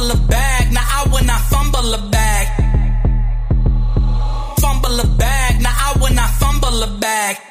fumble a bag. Now I will not fumble a bag. Fumble the bag. Now I when I fumble the bag.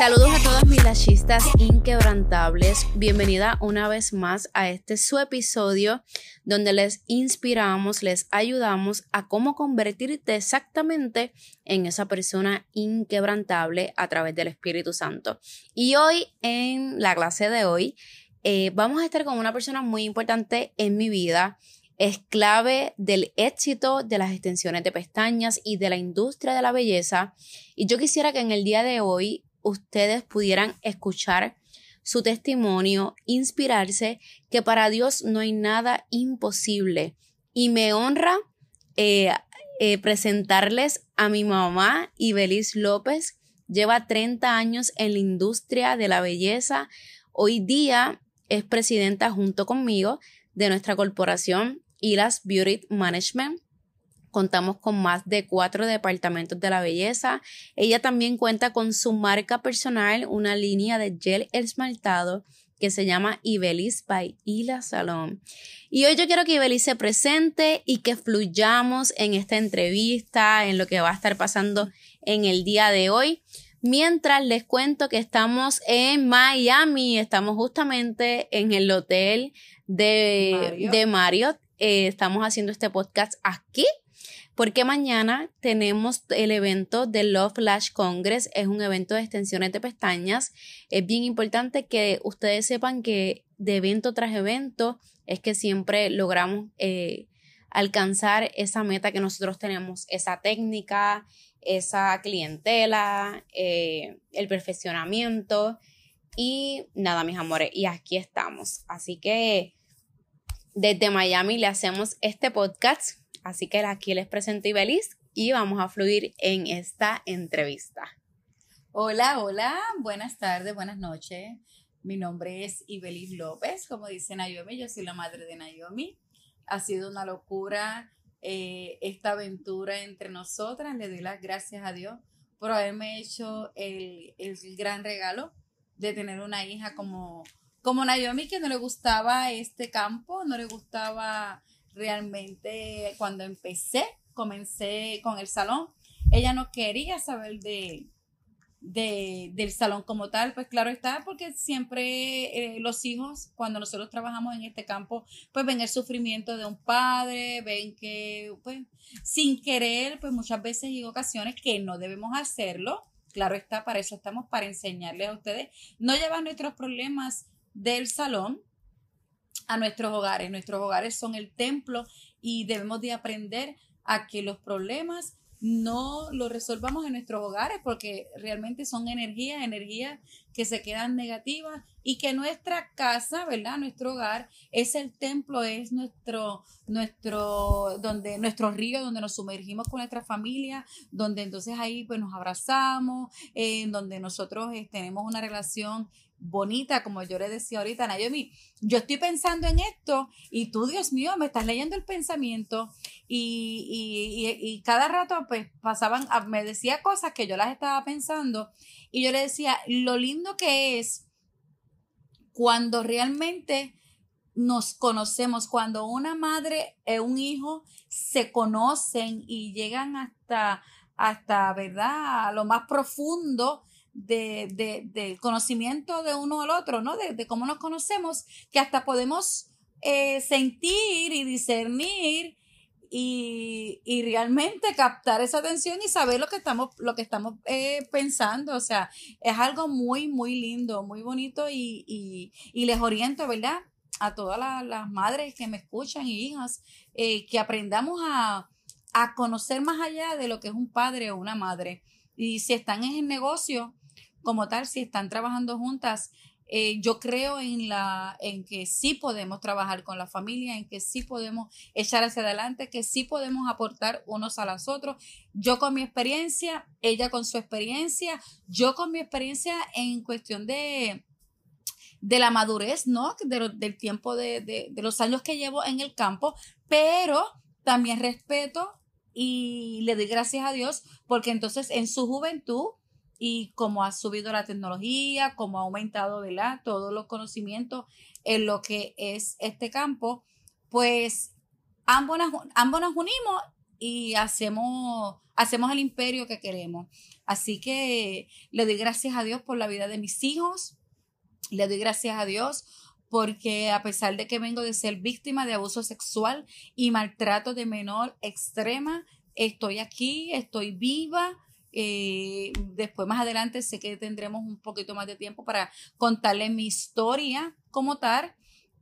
Saludos a todas mis lachistas inquebrantables. Bienvenida una vez más a este su episodio donde les inspiramos, les ayudamos a cómo convertirte exactamente en esa persona inquebrantable a través del Espíritu Santo. Y hoy, en la clase de hoy, eh, vamos a estar con una persona muy importante en mi vida es clave del éxito de las extensiones de pestañas y de la industria de la belleza. Y yo quisiera que en el día de hoy ustedes pudieran escuchar su testimonio, inspirarse, que para Dios no hay nada imposible. Y me honra eh, eh, presentarles a mi mamá, Ibelis López. Lleva 30 años en la industria de la belleza. Hoy día es presidenta junto conmigo de nuestra corporación Ilas Beauty Management. Contamos con más de cuatro departamentos de la belleza. Ella también cuenta con su marca personal, una línea de gel esmaltado que se llama Ibelis by Ila Salón. Y hoy yo quiero que Ibelis se presente y que fluyamos en esta entrevista, en lo que va a estar pasando en el día de hoy. Mientras les cuento que estamos en Miami, estamos justamente en el hotel de de Marriott. Eh, estamos haciendo este podcast aquí porque mañana tenemos el evento de Love Flash Congress, es un evento de extensiones de pestañas. Es bien importante que ustedes sepan que de evento tras evento es que siempre logramos eh, alcanzar esa meta que nosotros tenemos, esa técnica, esa clientela, eh, el perfeccionamiento y nada, mis amores, y aquí estamos. Así que desde Miami le hacemos este podcast Así que aquí les presento Ibelis y vamos a fluir en esta entrevista. Hola, hola, buenas tardes, buenas noches. Mi nombre es Ibelis López, como dice Naomi, yo soy la madre de Naomi. Ha sido una locura eh, esta aventura entre nosotras. Le doy las gracias a Dios por haberme hecho el, el gran regalo de tener una hija como, como Naomi, que no le gustaba este campo, no le gustaba realmente cuando empecé, comencé con el salón, ella no quería saber de, de, del salón como tal, pues claro está, porque siempre eh, los hijos, cuando nosotros trabajamos en este campo, pues ven el sufrimiento de un padre, ven que, pues, sin querer, pues muchas veces y ocasiones que no debemos hacerlo, claro está, para eso estamos, para enseñarles a ustedes, no llevar nuestros problemas del salón a nuestros hogares. Nuestros hogares son el templo y debemos de aprender a que los problemas no los resolvamos en nuestros hogares porque realmente son energías, energías que se quedan negativas y que nuestra casa, ¿verdad? Nuestro hogar es el templo, es nuestro, nuestro, donde, nuestro río, donde nos sumergimos con nuestra familia, donde entonces ahí pues nos abrazamos, en donde nosotros eh, tenemos una relación bonita, como yo le decía ahorita, Naomi, yo estoy pensando en esto y tú, Dios mío, me estás leyendo el pensamiento y, cada rato pues pasaban, me decía cosas que yo las estaba pensando y yo le decía, lo lindo que es cuando realmente nos conocemos, cuando una madre y un hijo se conocen y llegan hasta, hasta, ¿verdad?, lo más profundo de, del conocimiento de uno al otro, ¿no? De, cómo nos conocemos, que hasta podemos eh, sentir y discernir y, realmente captar esa atención y saber lo que estamos, lo que estamos eh, pensando. O sea, es algo muy, muy lindo, muy bonito y, les oriento, ¿verdad? A todas las, madres que me escuchan y hijas, eh, que aprendamos a, a conocer más allá de lo que es un padre o una madre. Y si están en el negocio, como tal, si están trabajando juntas, eh, yo creo en, la, en que sí podemos trabajar con la familia, en que sí podemos echar hacia adelante, que sí podemos aportar unos a los otros. Yo con mi experiencia, ella con su experiencia, yo con mi experiencia en cuestión de, de la madurez, ¿no? del tiempo de, de los años que llevo en el campo, pero también respeto y le doy gracias a Dios porque entonces en su juventud y como ha subido la tecnología, como ha aumentado, ¿verdad? Todos los conocimientos en lo que es este campo, pues ambos nos, ambos nos unimos y hacemos, hacemos el imperio que queremos. Así que le doy gracias a Dios por la vida de mis hijos, le doy gracias a Dios porque a pesar de que vengo de ser víctima de abuso sexual y maltrato de menor extrema, estoy aquí, estoy viva. Después más adelante sé que tendremos un poquito más de tiempo para contarle mi historia como tal,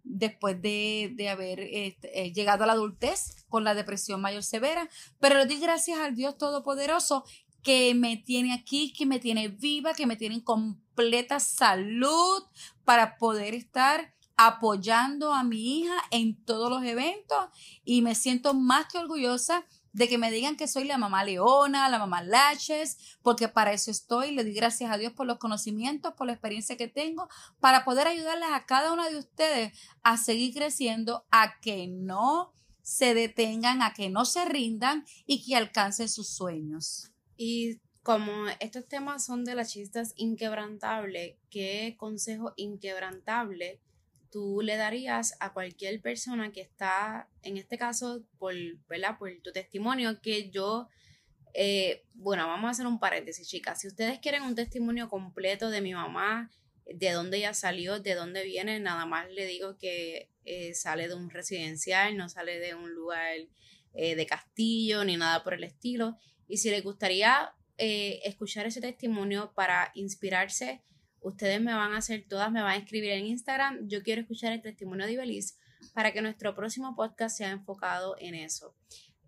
después de, haber este, eh, llegado a la adultez con la depresión mayor severa, pero le doy gracias al Dios Todopoderoso que me tiene aquí, que me tiene viva, que me tiene en completa salud para poder estar apoyando a mi hija en todos los eventos. Y me siento más que orgullosa de que me digan que soy la mamá leona, la mamá laches, porque para eso estoy. Le doy gracias a Dios por los conocimientos, por la experiencia que tengo, para poder ayudarles a cada una de ustedes a seguir creciendo, a que no se detengan, a que no se rindan y que alcancen sus sueños. Y como estos temas son de las chistas inquebrantables, ¿qué consejo inquebrantable tú le darías a cualquier persona que está, en este caso, por, ¿verdad? por tu testimonio, que yo, eh, bueno, vamos a hacer un paréntesis, chicas. Si ustedes quieren un testimonio completo de mi mamá, de dónde ella salió, de dónde viene, nada más le digo que eh, sale de un residencial, no sale de un lugar eh, de castillo, ni nada por el estilo. Y si les gustaría escuchar ese testimonio para inspirarse, Ustedes me van a hacer todas, me van a escribir en Instagram. Yo quiero escuchar el testimonio de Ibeliz para que nuestro próximo podcast sea enfocado en eso.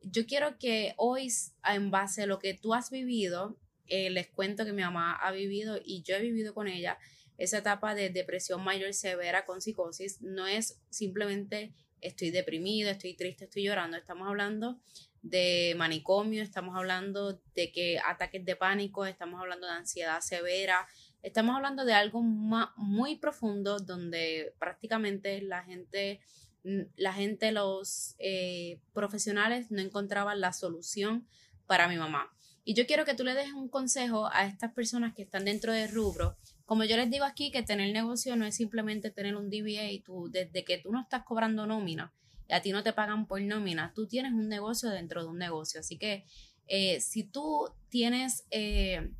Yo quiero que hoy, en base a lo que tú has vivido, eh, les cuento que mi mamá ha vivido y yo he vivido con ella esa etapa de depresión mayor severa con psicosis. No es simplemente estoy deprimido, estoy triste, estoy llorando. Estamos hablando de manicomio, estamos hablando de que ataques de pánico, estamos hablando de ansiedad severa, Estamos hablando de algo muy profundo donde prácticamente la gente, la gente, los eh, profesionales no encontraban la solución para mi mamá. Y yo quiero que tú le des un consejo a estas personas que están dentro del rubro. Como yo les digo aquí, que tener negocio no es simplemente tener un DBA y tú, desde que tú no estás cobrando nómina y a ti no te pagan por nómina, tú tienes un negocio dentro de un negocio. Así que eh, si tú tienes eh,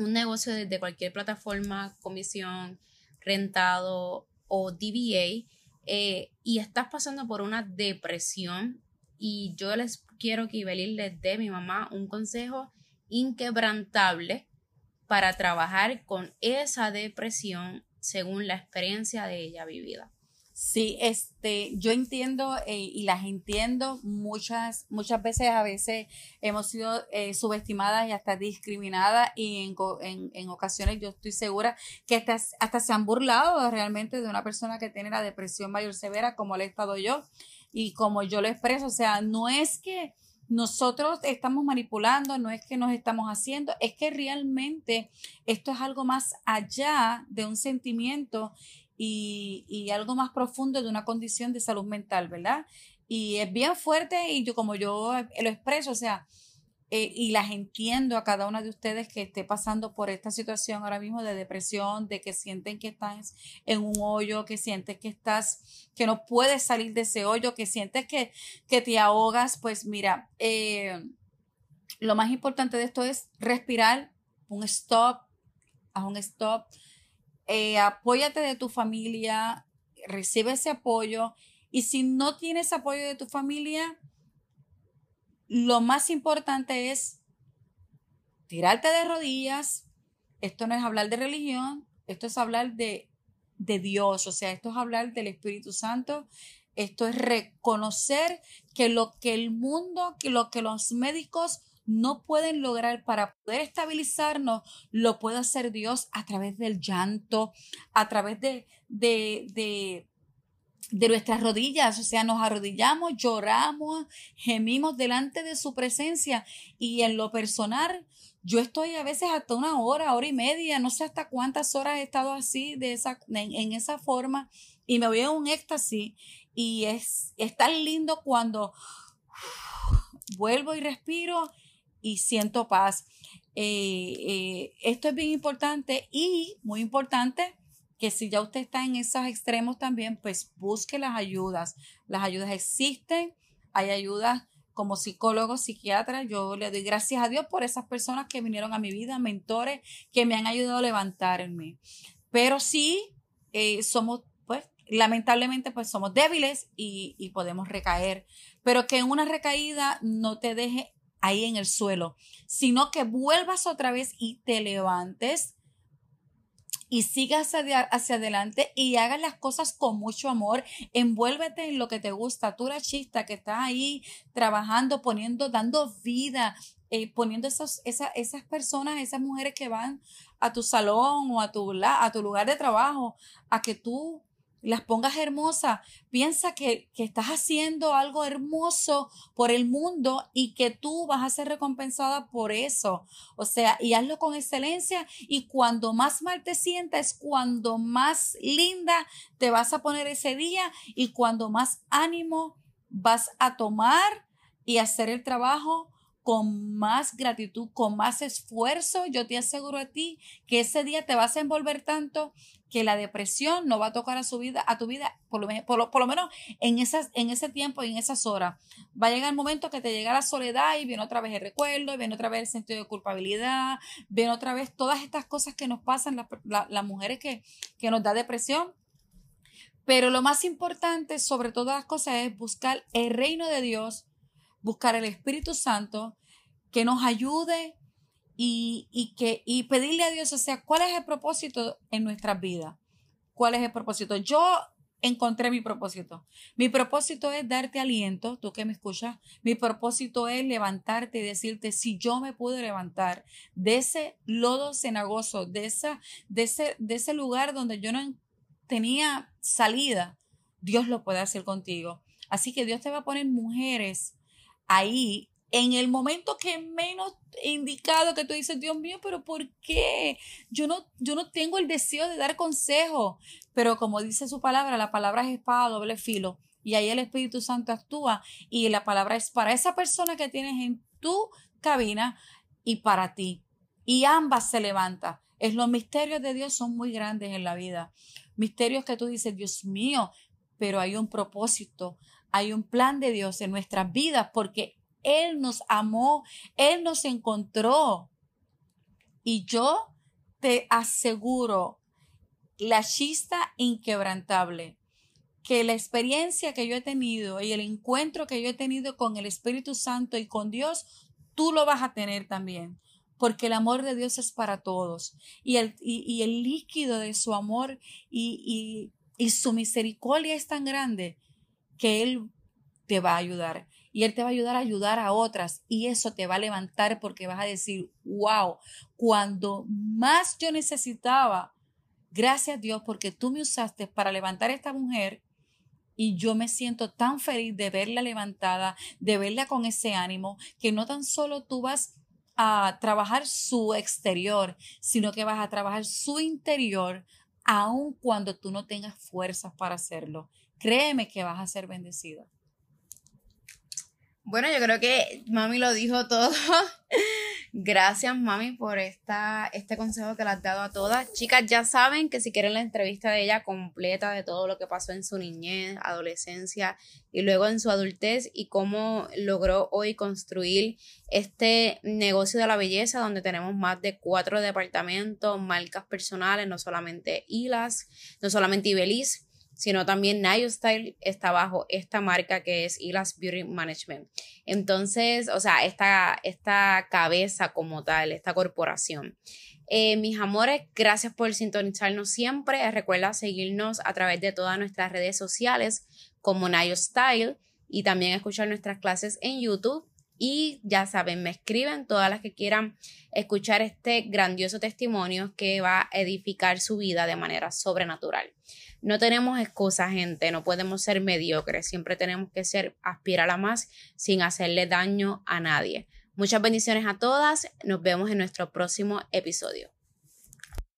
un negocio desde cualquier plataforma, comisión, rentado o DBA, eh, y estás pasando por una depresión, y yo les quiero que Ibelín les dé mi mamá un consejo inquebrantable para trabajar con esa depresión según la experiencia de ella vivida. Sí, este, yo entiendo eh, y las entiendo. Muchas, muchas veces, a veces hemos sido eh, subestimadas y hasta discriminadas y en, en, ocasiones yo estoy segura que hasta, hasta se han burlado realmente de una persona que tiene la depresión mayor severa como le he estado yo y como yo lo expreso. O sea, no es que nosotros estamos manipulando, no es que nos estamos haciendo, es que realmente esto es algo más allá de un sentimiento y, algo más profundo de una condición de salud mental, ¿verdad? Y es bien fuerte y yo como yo lo expreso, o sea, eh, y las entiendo a cada una de ustedes que esté pasando por esta situación ahora mismo de depresión, de que sienten que estás en un hoyo, que sientes que estás, que no puedes salir de ese hoyo, que sientes que, que te ahogas, pues mira, eh, lo más importante de esto es respirar, un stop, haz un stop, eh, apóyate de tu familia, recibe ese apoyo y si no tienes apoyo de tu familia, lo más importante es tirarte de rodillas. Esto no es hablar de religión, esto es hablar de, de Dios, o sea, esto es hablar del Espíritu Santo, esto es reconocer que lo que el mundo, que lo que los médicos no pueden lograr para poder estabilizarnos, lo puede hacer Dios a través del llanto, a través de, de, de, nuestras rodillas, o sea, nos arrodillamos, lloramos, gemimos delante de su presencia. Y en lo personal, yo estoy a veces hasta una hora, hora y media, no sé hasta cuántas horas he estado así, de esa, en, esa forma, y me voy a un éxtasis. Y es, es tan lindo cuando vuelvo y respiro y siento paz. eh, eh, esto es bien importante y muy importante que si ya usted está en esos extremos también, pues busque las ayudas. Las ayudas existen, hay ayudas como psicólogo, psiquiatra, yo le doy gracias a Dios por esas personas que vinieron a mi vida, mentores que me han ayudado a levantarme. Pero sí, eh, somos, pues, lamentablemente, pues somos débiles y, y podemos recaer. Pero que una recaída no te deje ahí en el suelo, sino que vuelvas otra vez y te levantes y sigas hacia, adelante y hagas las cosas con mucho amor. Envuélvete en lo que te gusta. Tú, la chista que estás ahí trabajando, poniendo, dando vida, eh, poniendo esos, esas personas, esas mujeres que van a tu salón o a tu, a tu lugar de trabajo, a que tú las pongas hermosas, piensa que, que, estás haciendo algo hermoso por el mundo y que tú vas a ser recompensada por eso. O sea, y hazlo con excelencia y cuando más mal te sientas, cuando más linda te vas a poner ese día y cuando más ánimo vas a tomar y hacer el trabajo con más gratitud, con más esfuerzo, yo te aseguro a ti que ese día te vas a envolver tanto que la depresión no va a tocar a su vida, a tu vida, por lo, por por lo menos en, esas, en ese tiempo y en esas horas. Va a llegar el momento que te llega la soledad y viene otra vez el recuerdo, y viene otra vez el sentido de culpabilidad, viene otra vez todas estas cosas que nos pasan las mujeres que, que nos da depresión. Pero lo más importante sobre todas las cosas es buscar el reino de Dios, buscar el Espíritu Santo que nos ayude y, que, y pedirle a Dios, o sea, ¿cuál es el propósito en nuestras vidas? ¿Cuál es el propósito? Yo encontré mi propósito. Mi propósito es darte aliento, tú que me escuchas. Mi propósito es levantarte y decirte, si yo me pude levantar de ese lodo cenagoso, de, esa, de, ese, de ese lugar donde yo no tenía salida, Dios lo puede hacer contigo. Así que Dios te va a poner mujeres ahí en el momento que menos indicado que tú dices, Dios mío, pero ¿por qué? Yo no, yo no tengo el deseo de dar consejo, pero como dice su palabra, la palabra es espada doble filo y ahí el Espíritu Santo actúa y la palabra es para esa persona que tienes en tu cabina y para ti. Y ambas se levantan. Es los misterios de Dios son muy grandes en la vida. Misterios que tú dices, Dios mío, pero hay un propósito, hay un plan de Dios en nuestras vidas porque Él nos amó, Él nos encontró. Y yo te aseguro, la chista inquebrantable, que la experiencia que yo he tenido y el encuentro que yo he tenido con el Espíritu Santo y con Dios, tú lo vas a tener también, porque el amor de Dios es para todos y el, y, el líquido de su amor y, y su misericordia es tan grande que Él te va a ayudar. Y Él te va a ayudar a ayudar a otras. Y eso te va a levantar porque vas a decir, wow, cuando más yo necesitaba, gracias Dios porque tú me usaste para levantar a esta mujer. Y yo me siento tan feliz de verla levantada, de verla con ese ánimo, que no tan solo tú vas a trabajar su exterior, sino que vas a trabajar su interior, aun cuando tú no tengas fuerzas para hacerlo. Créeme que vas a ser bendecida. Bueno, yo creo que mami lo dijo todo. Gracias, mami, por esta, este consejo que le has dado a todas. Chicas, ya saben que si quieren la entrevista de ella completa de todo lo que pasó en su niñez, adolescencia y luego en su adultez y cómo logró hoy construir este negocio de la belleza donde tenemos más de cuatro departamentos, marcas personales, no solamente Ilas, no solamente Ibeliz, sino también Nayo Style está bajo esta marca que es Ilas Beauty Management. Entonces, o sea, esta, esta cabeza como tal, esta corporación. Eh, mis amores, gracias por sintonizarnos siempre. Recuerda seguirnos a través de todas nuestras redes sociales como Nayo Style y también escuchar nuestras clases en YouTube. Y ya saben, me escriben todas las que quieran escuchar este grandioso testimonio que va a edificar su vida de manera sobrenatural. No tenemos excusas, gente, no podemos ser mediocres, siempre tenemos que ser aspirar a más sin hacerle daño a nadie. Muchas bendiciones a todas, nos vemos en nuestro próximo episodio.